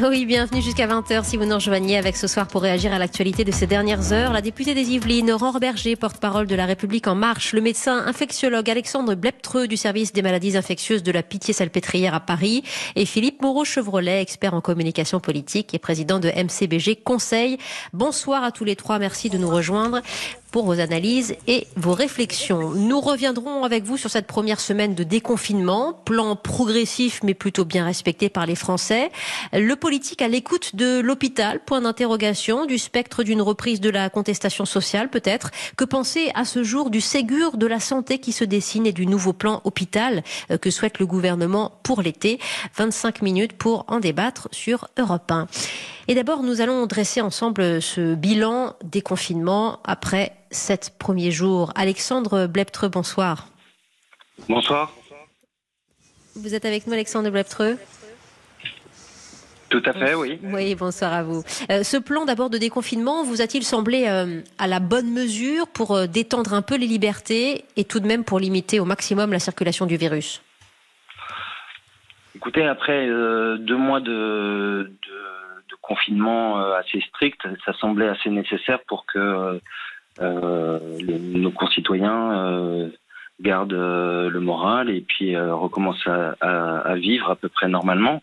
Oui, bienvenue jusqu'à 20h si vous nous rejoignez avec ce soir pour réagir à l'actualité de ces dernières heures. La députée des Yvelines, Aurore Berger, porte-parole de la République en marche, le médecin infectiologue Alexandre Bleptreux du service des maladies infectieuses de la Pitié-Salpêtrière à Paris et Philippe Moreau-Chevrolet, expert en communication politique et président de MCBG Conseil. Bonsoir à tous les trois, merci de nous rejoindre pour vos analyses et vos réflexions. Nous reviendrons avec vous sur cette première semaine de déconfinement, plan progressif mais plutôt bien respecté par les Français. Le politique à l'écoute de l'hôpital, point d'interrogation, du spectre d'une reprise de la contestation sociale peut-être. Que penser à ce jour du Ségur de la santé qui se dessine et du nouveau plan hôpital euh, que souhaite le gouvernement pour l'été? 25 minutes pour en débattre sur Europe 1. Et d'abord, nous allons dresser ensemble ce bilan des confinements après sept premiers jours. Alexandre Bleptreux, bonsoir. Bonsoir. Vous êtes avec nous, Alexandre Bleptreux? Tout à fait, oui. Oui, bonsoir à vous. Euh, ce plan d'abord de déconfinement vous a-t-il semblé euh, à la bonne mesure pour euh, détendre un peu les libertés et tout de même pour limiter au maximum la circulation du virus? Écoutez, après deux mois de, de confinement assez strict, ça semblait assez nécessaire pour que euh, nos concitoyens euh, gardent le moral et puis recommencent à, vivre à peu près normalement.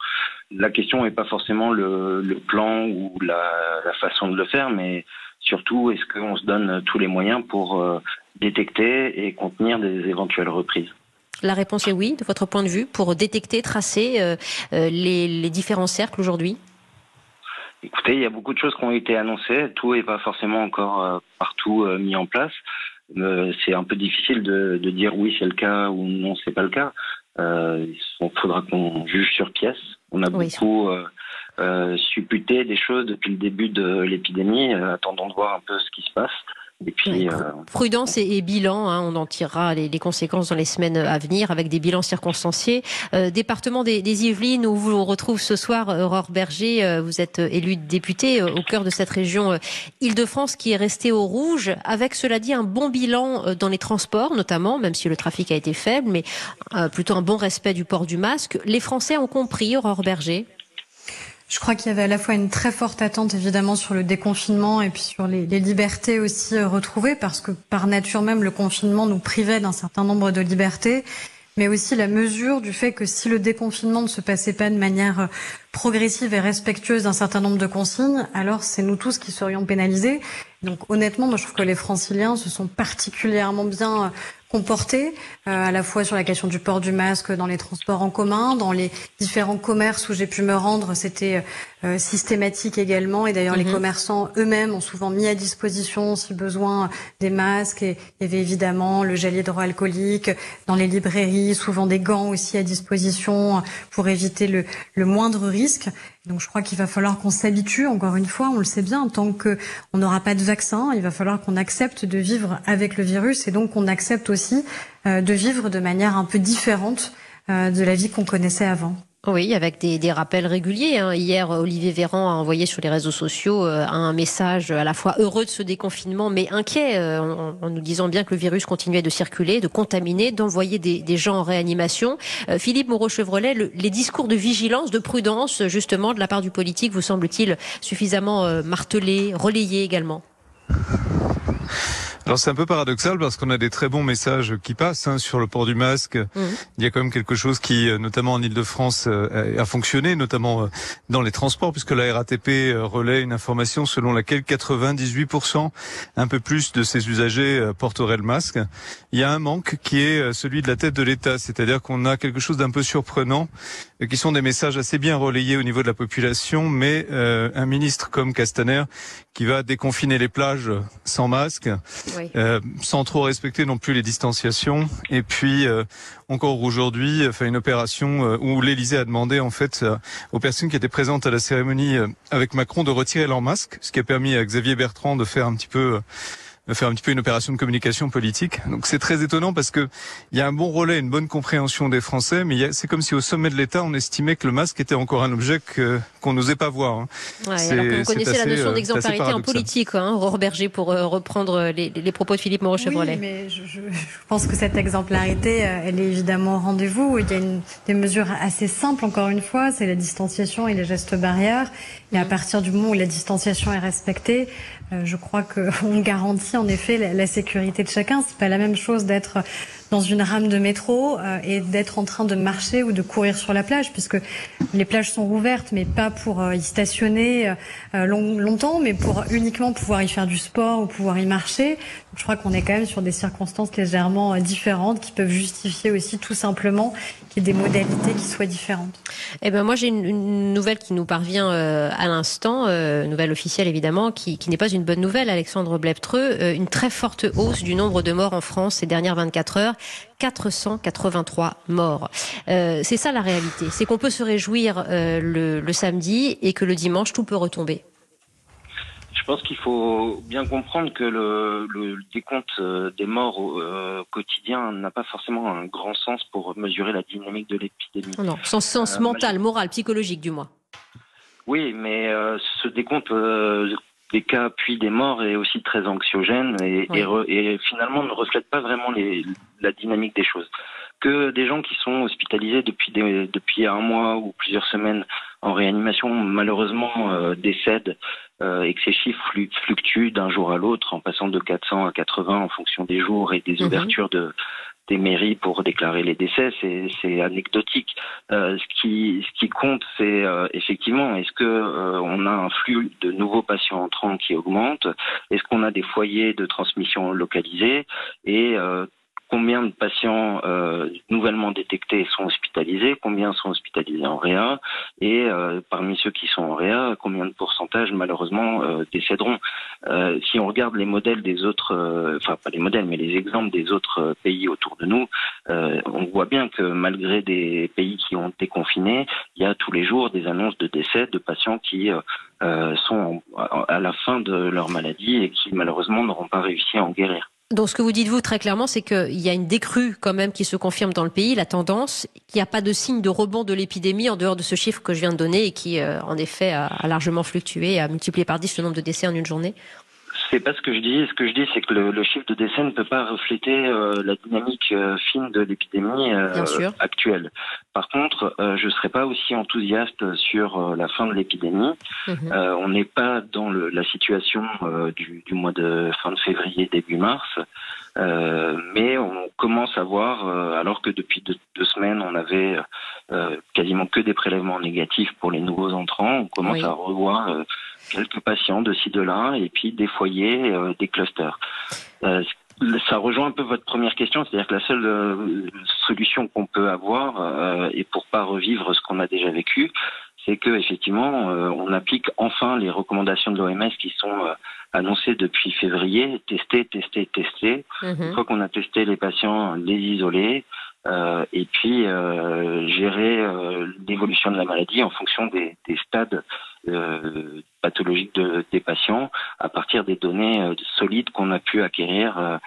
La question n'est pas forcément le, plan ou la, façon de le faire, mais surtout est-ce qu'on se donne tous les moyens pour détecter et contenir des éventuelles reprises? La réponse est oui, de votre point de vue, pour détecter, tracer les différents cercles aujourd'hui? Écoutez, il y a beaucoup de choses qui ont été annoncées. Tout n'est pas forcément encore euh, partout euh, mis en place. Euh, c'est un peu difficile de, de dire oui, c'est le cas ou non, c'est pas le cas. il faudra qu'on juge sur pièce. On a beaucoup supputé des choses depuis le début de l'épidémie. attendons de voir un peu ce qui se passe. Et puis, euh, Prudence et, bilan, hein, on en tirera les, conséquences dans les semaines à venir avec des bilans circonstanciés. Euh, département des, Yvelines où vous retrouve ce soir Aurore Berger, euh, vous êtes élu député au cœur de cette région Île-de-France qui est restée au rouge, avec cela dit un bon bilan dans les transports notamment, même si le trafic a été faible, mais plutôt un bon respect du port du masque. Les Français ont compris, Aurore Berger? Je crois qu'il y avait à la fois une très forte attente évidemment sur le déconfinement et puis sur les, libertés aussi euh, retrouvées parce que par nature même le confinement nous privait d'un certain nombre de libertés mais aussi la mesure du fait que si le déconfinement ne se passait pas de manière euh, progressive et respectueuse d'un certain nombre de consignes, alors c'est nous tous qui serions pénalisés. Donc honnêtement, moi je trouve que les franciliens se sont particulièrement bien euh, comportés, euh, à la fois sur la question du port du masque dans les transports en commun, dans les différents commerces où j'ai pu me rendre, c'était euh, systématique également. Et d'ailleurs, les mhm. commerçants eux-mêmes ont souvent mis à disposition, si besoin, des masques. Et il y avait évidemment le gel hydroalcoolique dans les librairies, souvent des gants aussi à disposition pour éviter le, le moindre risque. Donc je crois qu'il va falloir qu'on s'habitue, encore une fois, on le sait bien, tant qu'on n'aura pas de vaccin, il va falloir qu'on accepte de vivre avec le virus et donc qu'on accepte aussi euh, de vivre de manière un peu différente euh, de la vie qu'on connaissait avant. Oui, avec des, rappels réguliers. Hein. Hier, Olivier Véran a envoyé sur les réseaux sociaux euh, un message à la fois heureux de ce déconfinement, mais inquiet, euh, en, nous disant bien que le virus continuait de circuler, de contaminer, d'envoyer des, gens en réanimation. Euh, Philippe Moreau-Chevrolet, les discours de vigilance, de prudence, justement, de la part du politique, vous semble-t-il suffisamment martelés, relayés également? Alors c'est un peu paradoxal parce qu'on a des très bons messages qui passent hein, sur le port du masque. Mmh. Il y a quand même quelque chose qui, euh, notamment en Ile-de-France, euh, a fonctionné, notamment euh, dans les transports, puisque la RATP relaie une information selon laquelle 98%, un peu plus de ses usagers porteraient le masque. Il y a un manque qui est celui de la tête de l'État, c'est-à-dire qu'on a quelque chose d'un peu surprenant, qui sont des messages assez bien relayés au niveau de la population, mais un ministre comme Castaner qui va déconfiner les plages sans masque. Euh, sans trop respecter non plus les distanciations. Et puis euh, encore aujourd'hui, fait une opération euh, où l'Élysée a demandé en fait aux personnes qui étaient présentes à la cérémonie avec Macron de retirer leur masque, ce qui a permis à Xavier Bertrand de faire un petit peu faire un petit peu une opération de communication politique. Donc c'est très étonnant parce que il y a un bon relais, une bonne compréhension des Français, mais c'est comme si au sommet de l'État on estimait que le masque était encore un objet que qu'on n'osait pas voir. Hein. Ouais, alors que vous connaissez la notion d'exemplarité en politique, hein, Aurore Berger, pour reprendre les, les, propos de Philippe Moreau-Chevrolet. Oui, mais je, je, pense que cette exemplarité, elle est évidemment au rendez-vous. Il y a une, des mesures assez simples, encore une fois, c'est la distanciation et les gestes barrières. Et à partir du moment où la distanciation est respectée, euh, je crois qu'on garantit en effet la, la sécurité de chacun. C'est pas la même chose d'être dans une rame de métro euh, et d'être en train de marcher ou de courir sur la plage, puisque les plages sont rouvertes, mais pas pour euh, y stationner euh, longtemps, mais pour uniquement pouvoir y faire du sport ou pouvoir y marcher. je crois qu'on est quand même sur des circonstances légèrement différentes qui peuvent justifier aussi tout simplement qu'il y ait des modalités qui soient différentes. Eh ben moi j'ai une, nouvelle qui nous parvient à l'instant, nouvelle officielle évidemment, qui, n'est pas une bonne nouvelle, Alexandre Bleptreux, une très forte hausse du nombre de morts en France ces dernières 24 heures. 483 morts. Euh, c'est ça la réalité. C'est qu'on peut se réjouir euh, le, samedi et que le dimanche, tout peut retomber. Je pense qu'il faut bien comprendre que le, décompte euh, des morts au quotidien n'a pas forcément un grand sens pour mesurer la dynamique de l'épidémie. Non, son sens mental, moral, psychologique du moins. Oui, mais ce décompte des cas puis des morts est aussi très anxiogène et, et, finalement ne reflète pas vraiment les, la dynamique des choses. Que des gens qui sont hospitalisés depuis, des, depuis un mois ou plusieurs semaines en réanimation malheureusement euh, décèdent euh, et que ces chiffres fluctuent d'un jour à l'autre en passant de 400 à 80 en fonction des jours et des mhm. ouvertures de, des mairies pour déclarer les décès, c'est anecdotique. Euh, ce, qui, ce qui compte, c'est euh, effectivement, est-ce que euh, on a un flux de nouveaux patients entrants qui augmente? Est-ce qu'on a des foyers de transmission localisés? Et combien de patients euh, nouvellement détectés sont hospitalisés, combien sont hospitalisés en réa, et euh, parmi ceux qui sont en réa, combien de pourcentage malheureusement euh, décéderont. si on regarde les modèles des autres, enfin pas les modèles, mais les exemples des autres pays autour de nous, on voit bien que malgré des pays qui ont été confinés, il y a tous les jours des annonces de décès de patients qui sont à la fin de leur maladie et qui malheureusement n'auront pas réussi à en guérir. Donc ce que vous dites vous très clairement, c'est qu'il y a une décrue quand même qui se confirme dans le pays, la tendance, qu'il n'y a pas de signe de rebond de l'épidémie en dehors de ce chiffre que je viens de donner et qui euh, en effet a, largement fluctué a multiplié par 10 le nombre de décès en une journée. C'est pas ce que je dis. Ce que je dis, c'est que le, chiffre de décès ne peut pas refléter euh, la dynamique euh, fine de l'épidémie euh, actuelle. Par contre, je ne serais pas aussi enthousiaste sur la fin de l'épidémie. Mhm. on n'est pas dans le, la situation du, du, mois de fin de février, début mars. mais on commence à voir, alors que depuis deux, deux semaines, on avait quasiment que des prélèvements négatifs pour les nouveaux entrants, on commence à revoir quelques patients de ci, de là, et puis des foyers, euh, des clusters. Euh, ça rejoint un peu votre première question, c'est-à-dire que la seule euh, solution qu'on peut avoir, et pour pas revivre ce qu'on a déjà vécu, c'est que effectivement, on applique enfin les recommandations de l'OMS qui sont annoncées depuis février, tester, tester, tester. Mhm. Une fois qu'on a testé les patients, les isoler, euh, et puis euh, gérer euh, l'évolution de la maladie en fonction des, des stades pathologiques de, des patients à partir des données solides qu'on a pu acquérir euh,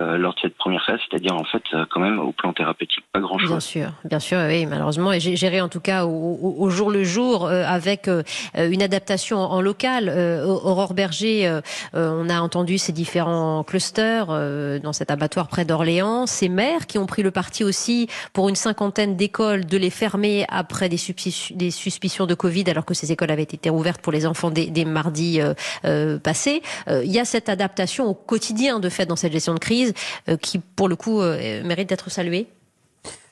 lors de cette première phase, c'est-à-dire en fait euh, quand même au plan thérapeutique pas grand-chose. Bien sûr, bien sûr, oui, malheureusement, et géré en tout cas au, jour le jour euh, avec une adaptation en local. Aurore Berger, on a entendu ces différents clusters dans cet abattoir près d'Orléans, ces maires qui ont pris le parti aussi pour une cinquantaine d'écoles de les fermer après des, suspicions de Covid alors que ces écoles avaient été ouvertes pour les enfants des, des mardis passés. Il y a cette adaptation au quotidien de fait dans cette gestion de crise euh, qui, pour le coup, euh, mérite d'être saluée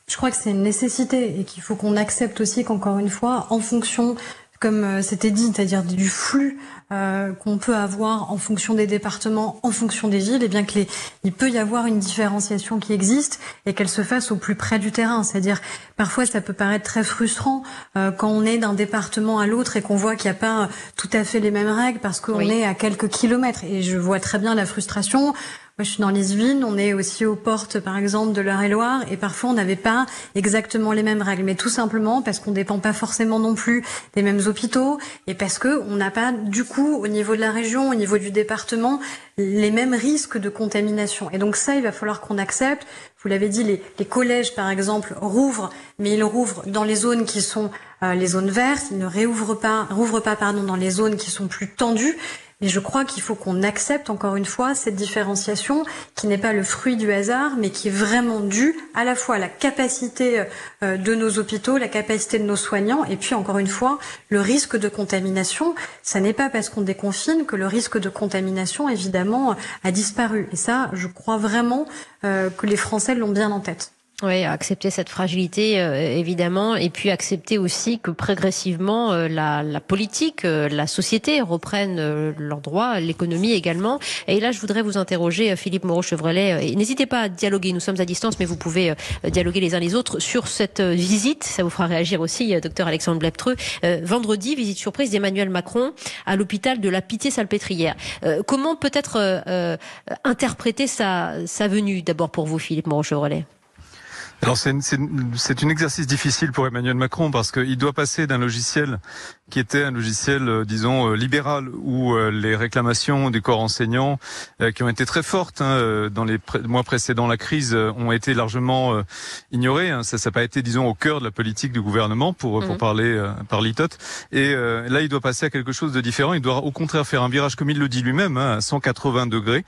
Je crois que c'est une nécessité et qu'il faut qu'on accepte aussi qu'encore une fois, en fonction comme euh, c'était dit, c'est-à-dire du flux euh, qu'on peut avoir en fonction des départements, en fonction des villes, et bien que les, il peut y avoir une différenciation qui existe et qu'elle se fasse au plus près du terrain. C'est-à-dire parfois ça peut paraître très frustrant euh, quand on est d'un département à l'autre et qu'on voit qu'il n'y a pas tout à fait les mêmes règles parce qu'on est à quelques kilomètres. Et je vois très bien la frustration Moi, je suis dans les Yvelines, on est aussi aux portes, par exemple, de l'Eure-et-Loire, et parfois on n'avait pas exactement les mêmes règles, mais tout simplement parce qu'on dépend pas forcément non plus des mêmes hôpitaux, et parce que on n'a pas, du coup, au niveau de la région, au niveau du département, les mêmes risques de contamination. Et donc ça, il va falloir qu'on accepte. Vous l'avez dit, les, les, collèges, par exemple, rouvrent, mais ils rouvrent dans les zones qui sont euh, les zones vertes. Ils ne réouvrent pas, rouvrent pas, pardon, dans les zones qui sont plus tendues. Mais je crois qu'il faut qu'on accepte encore une fois cette différenciation qui n'est pas le fruit du hasard, mais qui est vraiment due à la fois à la capacité euh, de nos hôpitaux, la capacité de nos soignants, et puis encore une fois, le risque de contamination. Ça n'est pas parce qu'on déconfine que le risque de contamination, évidemment, a disparu. Et ça, je crois vraiment euh, que les Français l'ont bien en tête. Oui, accepter cette fragilité, euh, évidemment, et puis accepter aussi que progressivement euh, la, la, politique, euh, la société reprennent leurs droits, l'économie également. Et là, je voudrais vous interroger, Philippe Moreau-Chevrelet. N'hésitez pas à dialoguer, nous sommes à distance, mais vous pouvez dialoguer les uns les autres sur cette visite. Ça vous fera réagir aussi, docteur Alexandre Bleptreux. vendredi, visite surprise d'Emmanuel Macron à l'hôpital de la Pitié-Salpêtrière. comment peut-être interpréter sa, sa venue, d'abord pour vous, Philippe Moreau-Chevrelet alors c'est un exercice difficile pour Emmanuel Macron parce qu'il doit passer d'un logiciel qui était un logiciel, euh, disons, euh, libéral, où euh, les réclamations du corps enseignant, qui ont été très fortes hein, dans les mois précédents la crise, ont été largement ignorées. Hein. Ça n'a pas été, disons, au cœur de la politique du gouvernement, pour, pour mmh. parler par litote. Et là, il doit passer à quelque chose de différent. Il doit au contraire faire un virage, comme il le dit lui-même, hein, à 180 degrés,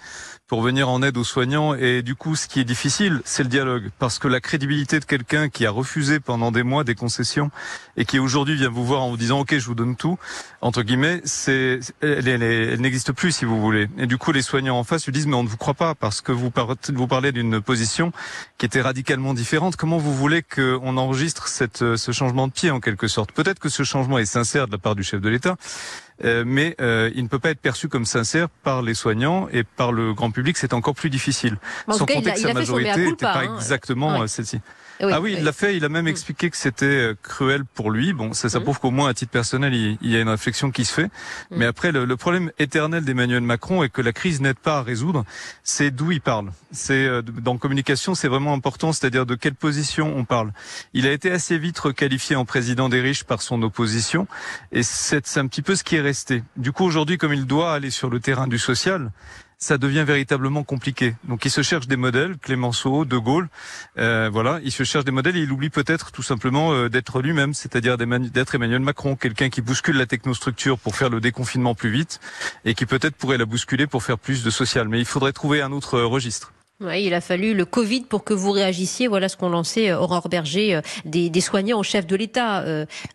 pour venir en aide aux soignants. Et du coup, ce qui est difficile, c'est le dialogue, parce que la crédibilité de quelqu'un qui a refusé pendant des mois des concessions et qui aujourd'hui vient vous voir en vous disant OK, je vous donne tout, entre guillemets, c'est elle, n'existe plus si vous voulez. Et du coup, les soignants en face lui disent mais on ne vous croit pas parce que vous, parlez d'une position qui était radicalement différente. Comment vous voulez qu'on enregistre ce changement de pied en quelque sorte? Peut-être que ce changement est sincère de la part du chef de l'État. Euh, mais euh, il ne peut pas être perçu comme sincère par les soignants et par le grand public, c'est encore plus difficile. Sans compter que sa majorité n'était pas hein. exactement euh, celle-ci. Ah oui, il l'a fait. Il a même mm. expliqué que c'était cruel pour lui. Bon, ça, ça mm. prouve qu'au moins à titre personnel, il, y a une réflexion qui se fait. Mm. Mais après, le, le problème éternel d'Emmanuel Macron est que la crise n'aide pas à résoudre. C'est d'où il parle. C'est dans communication, c'est vraiment important, c'est-à-dire de quelle position on parle. Il a été assez vite requalifié en président des riches par son opposition, et c'est un petit peu ce qui est du coup, aujourd'hui, comme il doit aller sur le terrain du social, ça devient véritablement compliqué. Donc il se cherche des modèles, Clémenceau, De Gaulle, euh, voilà, il se cherche des modèles et il oublie peut-être tout simplement euh, d'être lui-même, c'est-à-dire d'être Emmanuel Macron, quelqu'un qui bouscule la technostructure pour faire le déconfinement plus vite et qui peut-être pourrait la bousculer pour faire plus de social. Mais il faudrait trouver un autre euh, registre. Oui, il a fallu le Covid pour que vous réagissiez. Voilà ce qu'on lançait euh, Aurore Berger, des, soignants au chef de l'État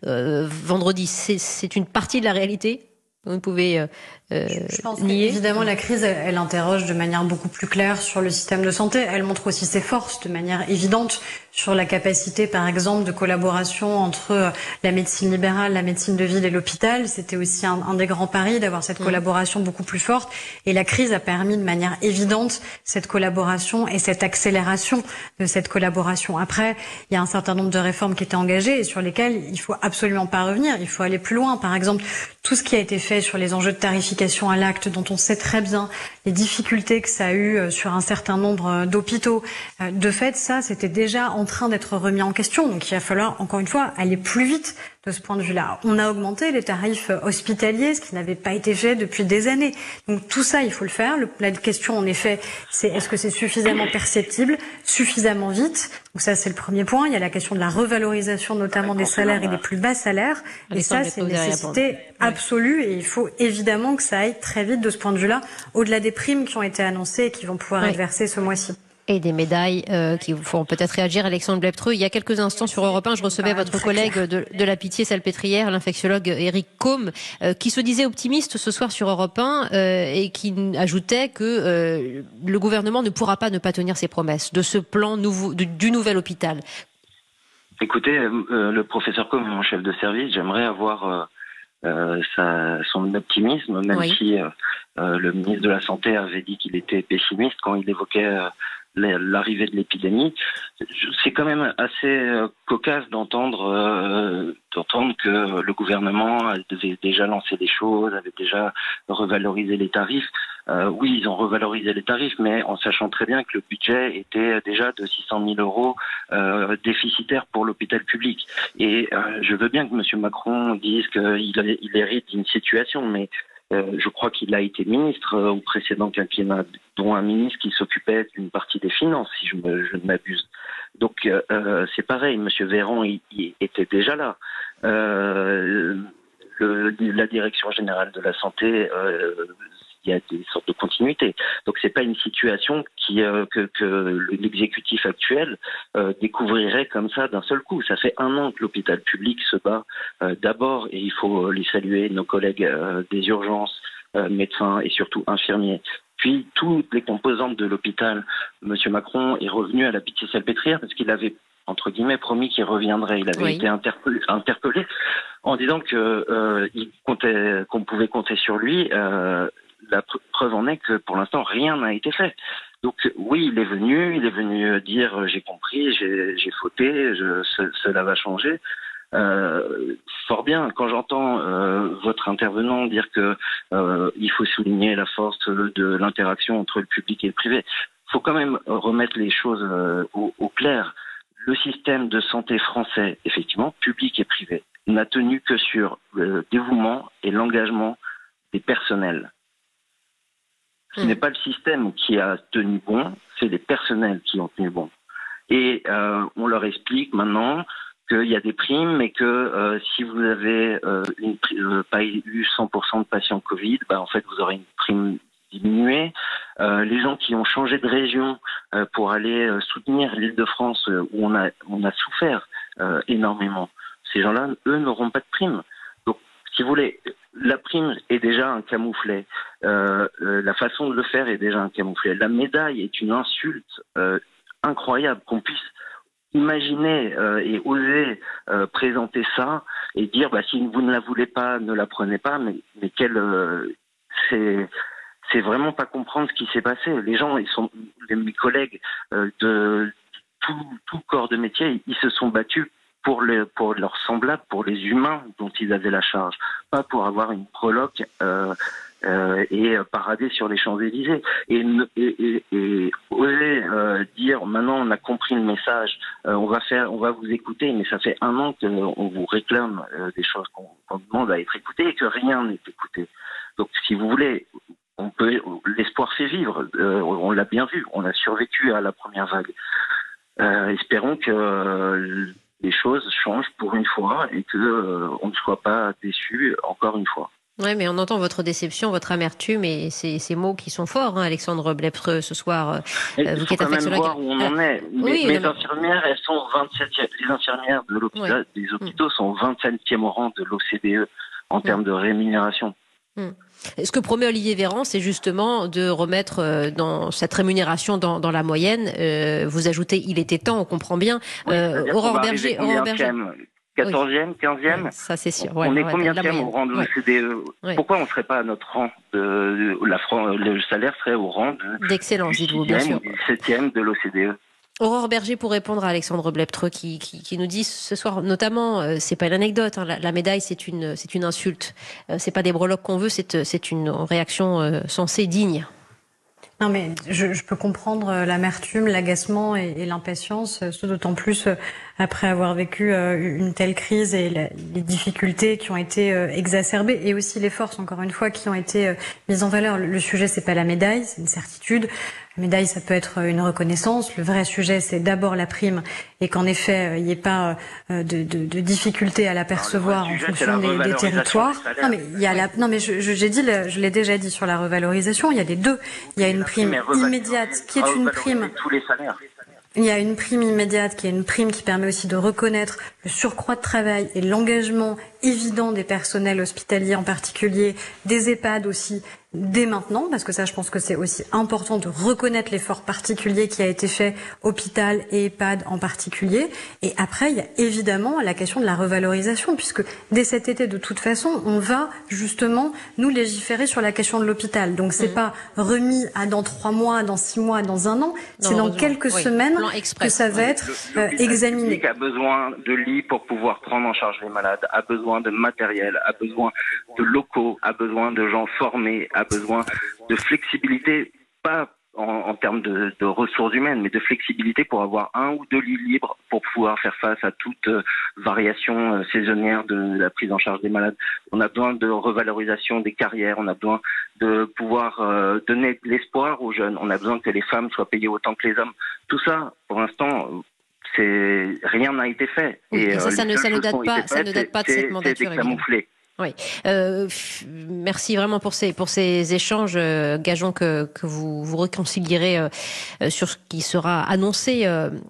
vendredi. C'est une partie de la réalité? Vous pouvez euh, je pense évidemment la crise, elle, interroge de manière beaucoup plus claire sur le système de santé. Elle montre aussi ses forces de manière évidente sur la capacité, par exemple, de collaboration entre euh, la médecine libérale, la médecine de ville et l'hôpital. C'était aussi un, des grands paris d'avoir cette mm. collaboration beaucoup plus forte. Et la crise a permis de manière évidente cette collaboration et cette accélération de cette collaboration. Après, il y a un certain nombre de réformes qui étaient engagées et sur lesquelles il faut absolument pas revenir. Il faut aller plus loin. Par exemple, tout ce qui a été fait sur les enjeux de tarification à l'acte, dont on sait très bien les difficultés que ça a eu euh, sur un certain nombre euh, d'hôpitaux. Euh, de fait, ça, c'était déjà en train d'être remis en question. Donc il va falloir, encore une fois, aller plus vite de ce point de vue-là. On a augmenté les tarifs hospitaliers, ce qui n'avait pas été fait depuis des années. Donc tout ça, il faut le faire. la question, en effet, c'est est-ce que c'est suffisamment perceptible, suffisamment vite? Donc ça, c'est le premier point. Il y a la question de la revalorisation, notamment des salaires et des plus bas salaires. Et ça, c'est une nécessité absolue. Et il faut évidemment que ça aille très vite de ce point de vue-là, au-delà des primes qui ont été annoncées et qui vont pouvoir être versées ce mois-ci et des médailles euh, qui vous font peut-être réagir. Alexandre Bleptreux, il y a quelques instants sur Europe 1, je recevais ah, votre collègue de, de, la Pitié Salpêtrière, l'infectiologue Eric Combe, euh, qui se disait optimiste ce soir sur Europe 1 euh, et qui ajoutait que euh, le gouvernement ne pourra pas ne pas tenir ses promesses de ce plan nouveau, du nouvel hôpital. Écoutez, le professeur Combe, mon chef de service, j'aimerais avoir euh, sa, son optimisme, même si euh, euh, le ministre de la Santé avait dit qu'il était pessimiste quand il évoquait l'arrivée de l'épidémie. C'est quand même assez cocasse d'entendre d'entendre que le gouvernement avait déjà lancé des choses, avait déjà revalorisé les tarifs. Euh, oui, ils ont revalorisé les tarifs, mais en sachant très bien que le budget était déjà de 600 000 euros euh, déficitaire pour l'hôpital public. Et euh, je veux bien que M. Macron dise qu'il il hérite d'une situation, mais euh, je crois qu'il a été ministre au précédent quinquennat, dont un ministre qui s'occupait d'une partie des finances, si je, ne m'abuse. Donc c'est pareil, M. Véran il, était déjà là. Le, la direction générale de la santé euh, il y a des sortes de continuité. Donc c'est pas une situation qui euh, que, que l'exécutif actuel euh, découvrirait comme ça d'un seul coup. Ça fait un an que l'hôpital public se bat euh, d'abord, et il faut les saluer, nos collègues des urgences, médecins et surtout infirmiers. Puis toutes les composantes de l'hôpital. Monsieur Macron est revenu à la pitié salpêtrière parce qu'il avait entre guillemets promis qu'il reviendrait. Il avait oui. été interpellé, interpellé, en disant que euh, il comptait qu'on pouvait compter sur lui. Euh, la preuve en est que pour l'instant rien n'a été fait. Donc oui, il est venu, il est venu dire j'ai compris, j'ai fauté, je, ce, cela va changer. Euh, fort bien, quand j'entends euh, votre intervenant dire que euh, il faut souligner la force de l'interaction entre le public et le privé, faut quand même remettre les choses euh, au, au clair. Le système de santé français, effectivement, public et privé, n'a tenu que sur le dévouement et l'engagement des personnels. Ce n'est pas le système qui a tenu bon, c'est les personnels qui ont tenu bon. Et euh, on leur explique maintenant qu'il y a des primes, mais que euh, si vous avez euh, pas eu 100% de patients Covid, bah, en fait vous aurez une prime diminuée. Les gens qui ont changé de région pour aller soutenir l'Île-de-France où on a, on a souffert énormément, ces gens-là, eux, n'auront pas de prime. Si vous voulez, la prime est déjà un camouflet. Euh, la façon de le faire est déjà un camouflet. La médaille est une insulte euh, incroyable qu'on puisse imaginer euh, et oser euh, présenter ça et dire bah, si vous ne la voulez pas, ne la prenez pas. Mais, mais quel c'est c'est vraiment pas comprendre ce qui s'est passé. Les gens, ils sont les, mes collègues de tout, tout corps de métier, ils se sont battus pour, les, pour leurs semblables, pour les humains dont ils avaient la charge, pas pour avoir une proloque euh, euh, et parader sur les Champs-Élysées. Et, et, et, et, oser euh, dire maintenant on a compris le message, euh, on va faire, on va vous écouter, mais ça fait un an qu'on vous réclame euh, des choses qu'on qu demande à être écouté et que rien n'est écouté. Donc si vous voulez, on peut, l'espoir fait vivre. Euh, on l'a bien vu, on a survécu à la première vague. espérons que les choses changent pour une fois et que euh, on ne soit pas déçu encore une fois. Oui, mais on entend votre déception, votre amertume et ces, ces mots qui sont forts, hein, Alexandre Bleptreux, ce soir. Euh, vous qui êtes quand même voir où on en est. Oui, mes, mes infirmières, elles sont 27 les infirmières de l'hôpital, oui. des hôpitaux mmh. sont 27e au rang de l'OCDE en mmh. termes de rémunération. Mmh. Ce que promet Olivier Véran, c'est justement de remettre euh, dans cette rémunération dans, dans la moyenne. Euh, vous ajoutez, il était temps, on comprend bien. Oui, euh, Aurore Berger, Aurore Berger. 14e, 15e oui, Ça, c'est sûr. Ouais, on est combien de au rang de l'OCDE ouais. Pourquoi on ne serait pas à notre rang de, de la, Le salaire serait au rang de. D'excellence, dites-vous, bien sûr. 7e de l'OCDE. Aurore Berger pour répondre à Alexandre Bleptreux qui, nous dit ce soir notamment euh, c'est pas une anecdote hein, la, médaille c'est une c'est une insulte. Euh, c'est pas des breloques qu'on veut c'est c'est une réaction euh, sensée digne. Non, mais je, peux comprendre euh, l'amertume, l'agacement et, et l'impatience, euh, d'autant plus euh, après avoir vécu une telle crise et la, les difficultés qui ont été exacerbées et aussi les forces, encore une fois, qui ont été mises en valeur. Le, sujet, c'est pas la médaille, c'est une certitude. La médaille, ça peut être une reconnaissance. Le vrai sujet, c'est d'abord la prime et qu'en effet, il n'y ait pas de, de, de difficulté à l'apercevoir en fonction des, des, territoires. Non, mais il y a la, non, mais j'ai je, dit, je l'ai déjà dit sur la revalorisation. Il y a des deux. Il y a une prime immédiate qui est une prime. Tous les salaires. Il y a une prime immédiate qui est une prime qui permet aussi de reconnaître le surcroît de travail et l'engagement évident des personnels hospitaliers en particulier, des EHPAD aussi, dès maintenant, parce que ça, je pense que c'est aussi important de reconnaître l'effort particulier qui a été fait, hôpital et EHPAD en particulier. Et après, il y a évidemment la question de la revalorisation, puisque dès cet été, de toute façon, on va justement nous légiférer sur la question de l'hôpital. Donc c'est mmh. pas remis à dans trois mois, dans six mois, dans un an. C'est dans quelques oui. semaines que ça va être le, euh, examiné. a besoin de lits pour pouvoir prendre en charge les malades, a besoin de matériel, a besoin de locaux, a besoin de gens formés, a a besoin de flexibilité, pas en, termes de, ressources humaines, mais de flexibilité pour avoir un ou deux lits libres pour pouvoir faire face à toute euh, variation euh, saisonnière de la prise en charge des malades. On a besoin de revalorisation des carrières, on a besoin de pouvoir euh, donner de l'espoir aux jeunes, on a besoin que les femmes soient payées autant que les hommes. Tout ça, pour l'instant, rien n'a été fait. et, ça, ne, date pas, ça ne date pas de cette mandature. Oui, euh, merci vraiment pour ces pour ces échanges. Euh, gageons que que vous vous réconcilierez euh, sur ce qui sera annoncé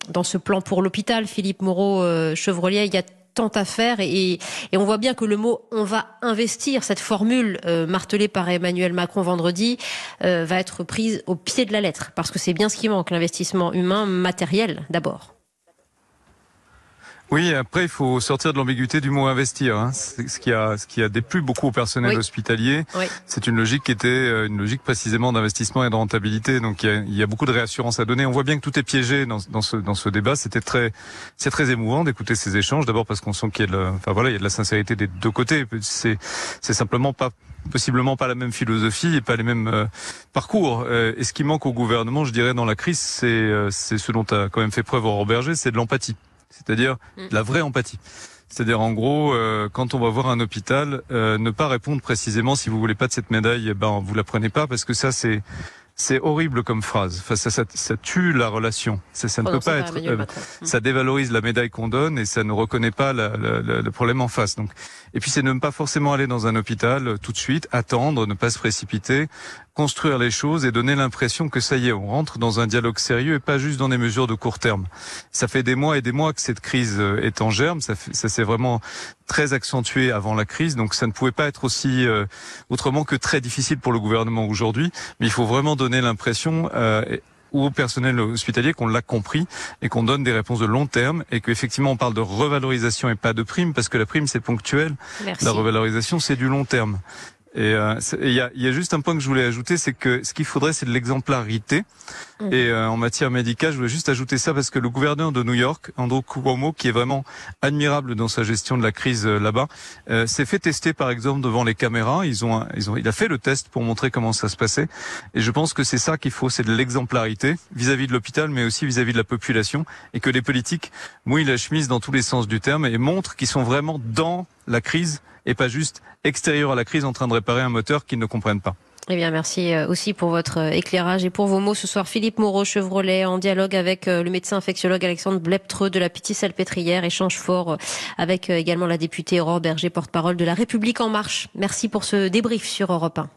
dans ce plan pour l'hôpital. Philippe Moreau Chevrolier, il y a tant à faire et, et, on voit bien que le mot on va investir, cette formule martelée par Emmanuel Macron vendredi, va être prise au pied de la lettre parce que c'est bien ce qui manque, l'investissement humain, matériel d'abord. Oui, après il faut sortir de l'ambiguïté du mot investir. Hein. Ce qui a ce qui a déplu beaucoup au personnel hospitalier. C'est une logique qui était euh, une logique précisément d'investissement et de rentabilité. Donc il y, a, il y, a, beaucoup de réassurance à donner. On voit bien que tout est piégé dans, dans ce dans ce débat. C'était très c'est très émouvant d'écouter ces échanges. D'abord parce qu'on sent qu'il y a de la, enfin voilà il y a de la sincérité des deux côtés. C'est c'est simplement pas possiblement pas la même philosophie et pas les mêmes euh, parcours. Euh, et ce qui manque au gouvernement, je dirais, dans la crise, c'est c'est ce dont a quand même fait preuve Aurore Berger, c'est de l'empathie c'est-à-dire mm. la vraie empathie. C'est-à-dire en gros, euh, quand on va voir un hôpital, euh, ne pas répondre précisément si vous voulez pas de cette médaille, eh ben vous la prenez pas parce que ça c'est c'est horrible comme phrase. Enfin, ça, ça, ça tue la relation. Ça, ça ne oh peut pas être. Euh, ça dévalorise la médaille qu'on donne et ça ne reconnaît pas la, la, le problème en face. Donc, et puis c'est ne pas forcément aller dans un hôpital euh, tout de suite, attendre, ne pas se précipiter, construire les choses et donner l'impression que ça y est, on rentre dans un dialogue sérieux et pas juste dans des mesures de court terme. Ça fait des mois et des mois que cette crise euh, est en germe. Ça, ça s'est vraiment très accentué avant la crise, donc ça ne pouvait pas être aussi autrement que très difficile pour le gouvernement aujourd'hui. Mais il faut vraiment donner l'impression euh, ou au personnel hospitalier qu'on l'a compris et qu'on donne des réponses de long terme et qu'effectivement on parle de revalorisation et pas de prime parce que la prime c'est ponctuel. La revalorisation c'est du long terme. Et euh, il y, a, y, a, juste un point que je voulais ajouter, c'est que ce qu'il faudrait, c'est de l'exemplarité. Mhm. Et euh, en matière médicale, je voulais juste ajouter ça parce que le gouverneur de New York, Andrew Cuomo, qui est vraiment admirable dans sa gestion de la crise euh, là-bas, euh, s'est fait tester par exemple devant les caméras. Ils ont, ils ont, il a fait le test pour montrer comment ça se passait. Et je pense que c'est ça qu'il faut, c'est de l'exemplarité vis-à-vis de l'hôpital, mais aussi vis-à-vis de la population, et que les politiques mouillent la chemise dans tous les sens du terme et montrent qu'ils sont vraiment dans la crise et pas juste extérieur à la crise en train de réparer un moteur qu'ils ne comprennent pas. Eh bien, merci euh, aussi pour votre euh, éclairage et pour vos mots ce soir. Philippe Moreau Chevrolet en dialogue avec euh, le médecin infectiologue Alexandre Bleptreux de la Pitié-Salpêtrière. Échange fort avec également la députée Aurore Berger, porte-parole de La République En Marche. Merci pour ce débrief sur Europe 1.